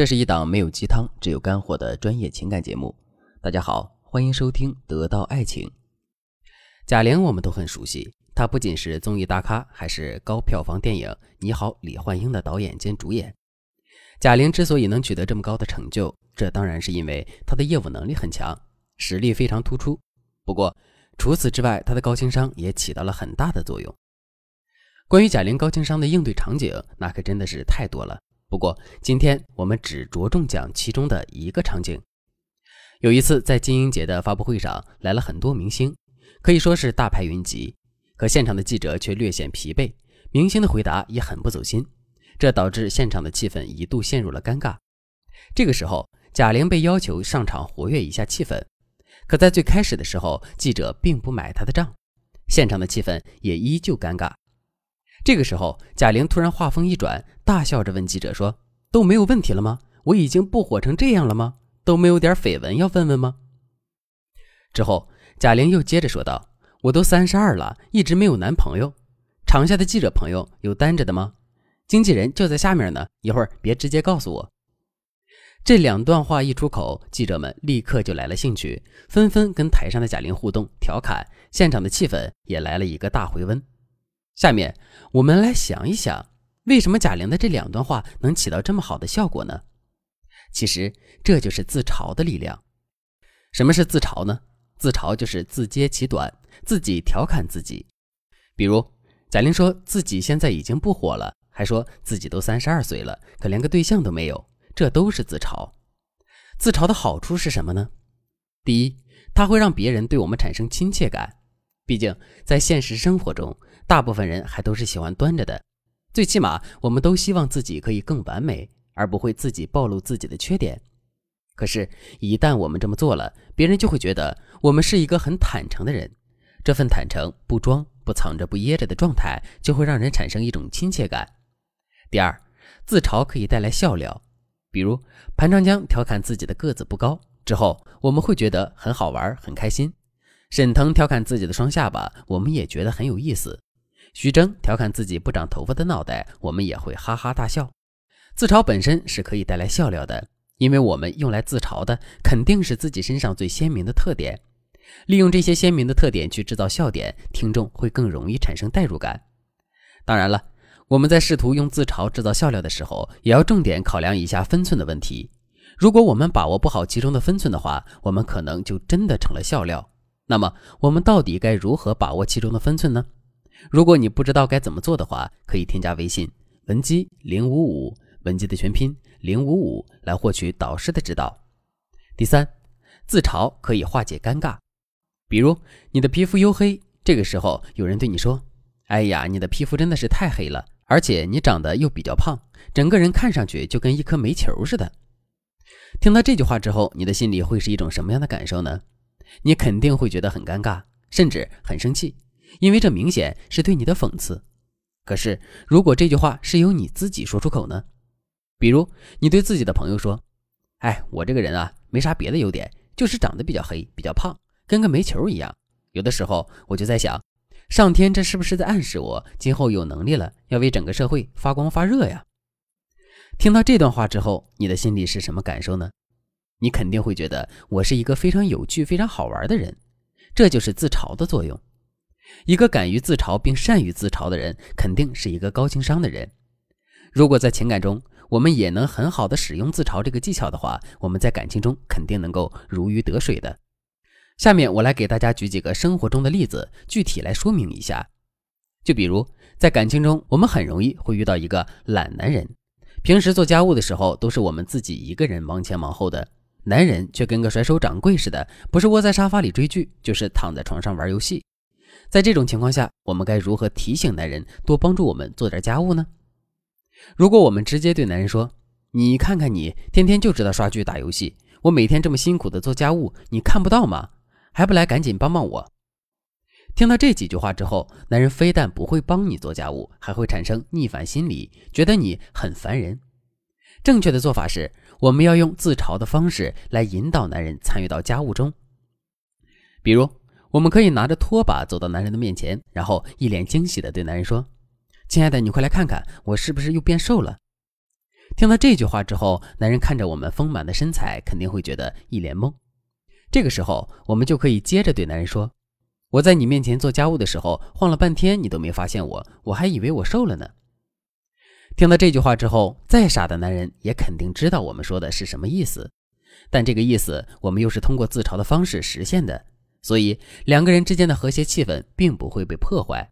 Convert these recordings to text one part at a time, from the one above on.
这是一档没有鸡汤，只有干货的专业情感节目。大家好，欢迎收听《得到爱情》。贾玲我们都很熟悉，她不仅是综艺大咖，还是高票房电影《你好，李焕英》的导演兼主演。贾玲之所以能取得这么高的成就，这当然是因为她的业务能力很强，实力非常突出。不过除此之外，她的高情商也起到了很大的作用。关于贾玲高情商的应对场景，那可真的是太多了。不过，今天我们只着重讲其中的一个场景。有一次，在金鹰节的发布会上，来了很多明星，可以说是大牌云集。可现场的记者却略显疲惫，明星的回答也很不走心，这导致现场的气氛一度陷入了尴尬。这个时候，贾玲被要求上场活跃一下气氛，可在最开始的时候，记者并不买她的账，现场的气氛也依旧尴尬。这个时候，贾玲突然话锋一转，大笑着问记者说：“都没有问题了吗？我已经不火成这样了吗？都没有点绯闻要问问吗？”之后，贾玲又接着说道：“我都三十二了，一直没有男朋友。场下的记者朋友有单着的吗？经纪人就在下面呢，一会儿别直接告诉我。”这两段话一出口，记者们立刻就来了兴趣，纷纷跟台上的贾玲互动调侃，现场的气氛也来了一个大回温。下面我们来想一想，为什么贾玲的这两段话能起到这么好的效果呢？其实这就是自嘲的力量。什么是自嘲呢？自嘲就是自揭其短，自己调侃自己。比如贾玲说自己现在已经不火了，还说自己都三十二岁了，可连个对象都没有，这都是自嘲。自嘲的好处是什么呢？第一，它会让别人对我们产生亲切感。毕竟在现实生活中。大部分人还都是喜欢端着的，最起码我们都希望自己可以更完美，而不会自己暴露自己的缺点。可是，一旦我们这么做了，别人就会觉得我们是一个很坦诚的人。这份坦诚，不装、不藏着、不掖着的状态，就会让人产生一种亲切感。第二，自嘲可以带来笑料，比如潘长江调侃自己的个子不高之后，我们会觉得很好玩、很开心；沈腾调侃自己的双下巴，我们也觉得很有意思。徐峥调侃自己不长头发的脑袋，我们也会哈哈大笑。自嘲本身是可以带来笑料的，因为我们用来自嘲的肯定是自己身上最鲜明的特点。利用这些鲜明的特点去制造笑点，听众会更容易产生代入感。当然了，我们在试图用自嘲制造笑料的时候，也要重点考量一下分寸的问题。如果我们把握不好其中的分寸的话，我们可能就真的成了笑料。那么，我们到底该如何把握其中的分寸呢？如果你不知道该怎么做的话，可以添加微信文姬零五五，文姬的全拼零五五，来获取导师的指导。第三，自嘲可以化解尴尬，比如你的皮肤黝黑，这个时候有人对你说：“哎呀，你的皮肤真的是太黑了，而且你长得又比较胖，整个人看上去就跟一颗煤球似的。”听到这句话之后，你的心里会是一种什么样的感受呢？你肯定会觉得很尴尬，甚至很生气。因为这明显是对你的讽刺。可是，如果这句话是由你自己说出口呢？比如，你对自己的朋友说：“哎，我这个人啊，没啥别的优点，就是长得比较黑、比较胖，跟个煤球一样。有的时候，我就在想，上天这是不是在暗示我，今后有能力了，要为整个社会发光发热呀？”听到这段话之后，你的心里是什么感受呢？你肯定会觉得我是一个非常有趣、非常好玩的人。这就是自嘲的作用。一个敢于自嘲并善于自嘲的人，肯定是一个高情商的人。如果在情感中，我们也能很好的使用自嘲这个技巧的话，我们在感情中肯定能够如鱼得水的。下面我来给大家举几个生活中的例子，具体来说明一下。就比如在感情中，我们很容易会遇到一个懒男人，平时做家务的时候都是我们自己一个人忙前忙后的，男人却跟个甩手掌柜似的，不是窝在沙发里追剧，就是躺在床上玩游戏。在这种情况下，我们该如何提醒男人多帮助我们做点家务呢？如果我们直接对男人说：“你看看你，天天就知道刷剧打游戏，我每天这么辛苦的做家务，你看不到吗？还不来赶紧帮帮我！”听到这几句话之后，男人非但不会帮你做家务，还会产生逆反心理，觉得你很烦人。正确的做法是，我们要用自嘲的方式来引导男人参与到家务中，比如。我们可以拿着拖把走到男人的面前，然后一脸惊喜地对男人说：“亲爱的，你快来看看，我是不是又变瘦了？”听到这句话之后，男人看着我们丰满的身材，肯定会觉得一脸懵。这个时候，我们就可以接着对男人说：“我在你面前做家务的时候，晃了半天，你都没发现我，我还以为我瘦了呢。”听到这句话之后，再傻的男人也肯定知道我们说的是什么意思。但这个意思，我们又是通过自嘲的方式实现的，所以两个人之间的和谐气氛并不会被破坏。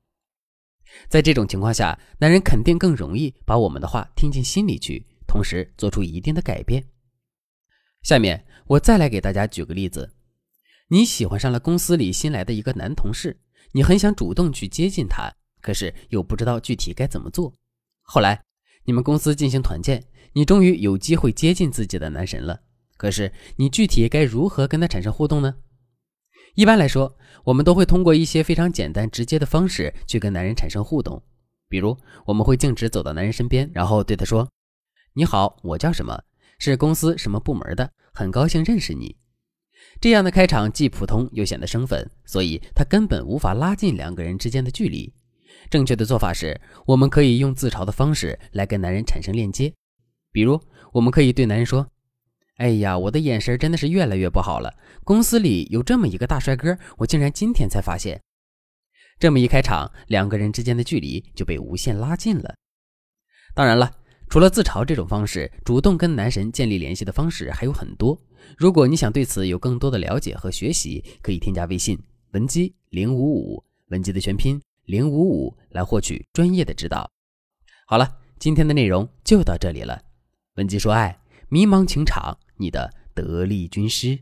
在这种情况下，男人肯定更容易把我们的话听进心里去。同时做出一定的改变。下面我再来给大家举个例子：你喜欢上了公司里新来的一个男同事，你很想主动去接近他，可是又不知道具体该怎么做。后来你们公司进行团建，你终于有机会接近自己的男神了。可是你具体该如何跟他产生互动呢？一般来说，我们都会通过一些非常简单直接的方式去跟男人产生互动，比如我们会径直走到男人身边，然后对他说。你好，我叫什么？是公司什么部门的？很高兴认识你。这样的开场既普通又显得生分，所以他根本无法拉近两个人之间的距离。正确的做法是，我们可以用自嘲的方式来跟男人产生链接。比如，我们可以对男人说：“哎呀，我的眼神真的是越来越不好了。公司里有这么一个大帅哥，我竟然今天才发现。”这么一开场，两个人之间的距离就被无限拉近了。当然了。除了自嘲这种方式，主动跟男神建立联系的方式还有很多。如果你想对此有更多的了解和学习，可以添加微信文姬零五五，文姬的全拼零五五，来获取专业的指导。好了，今天的内容就到这里了。文姬说爱，迷茫情场，你的得力军师。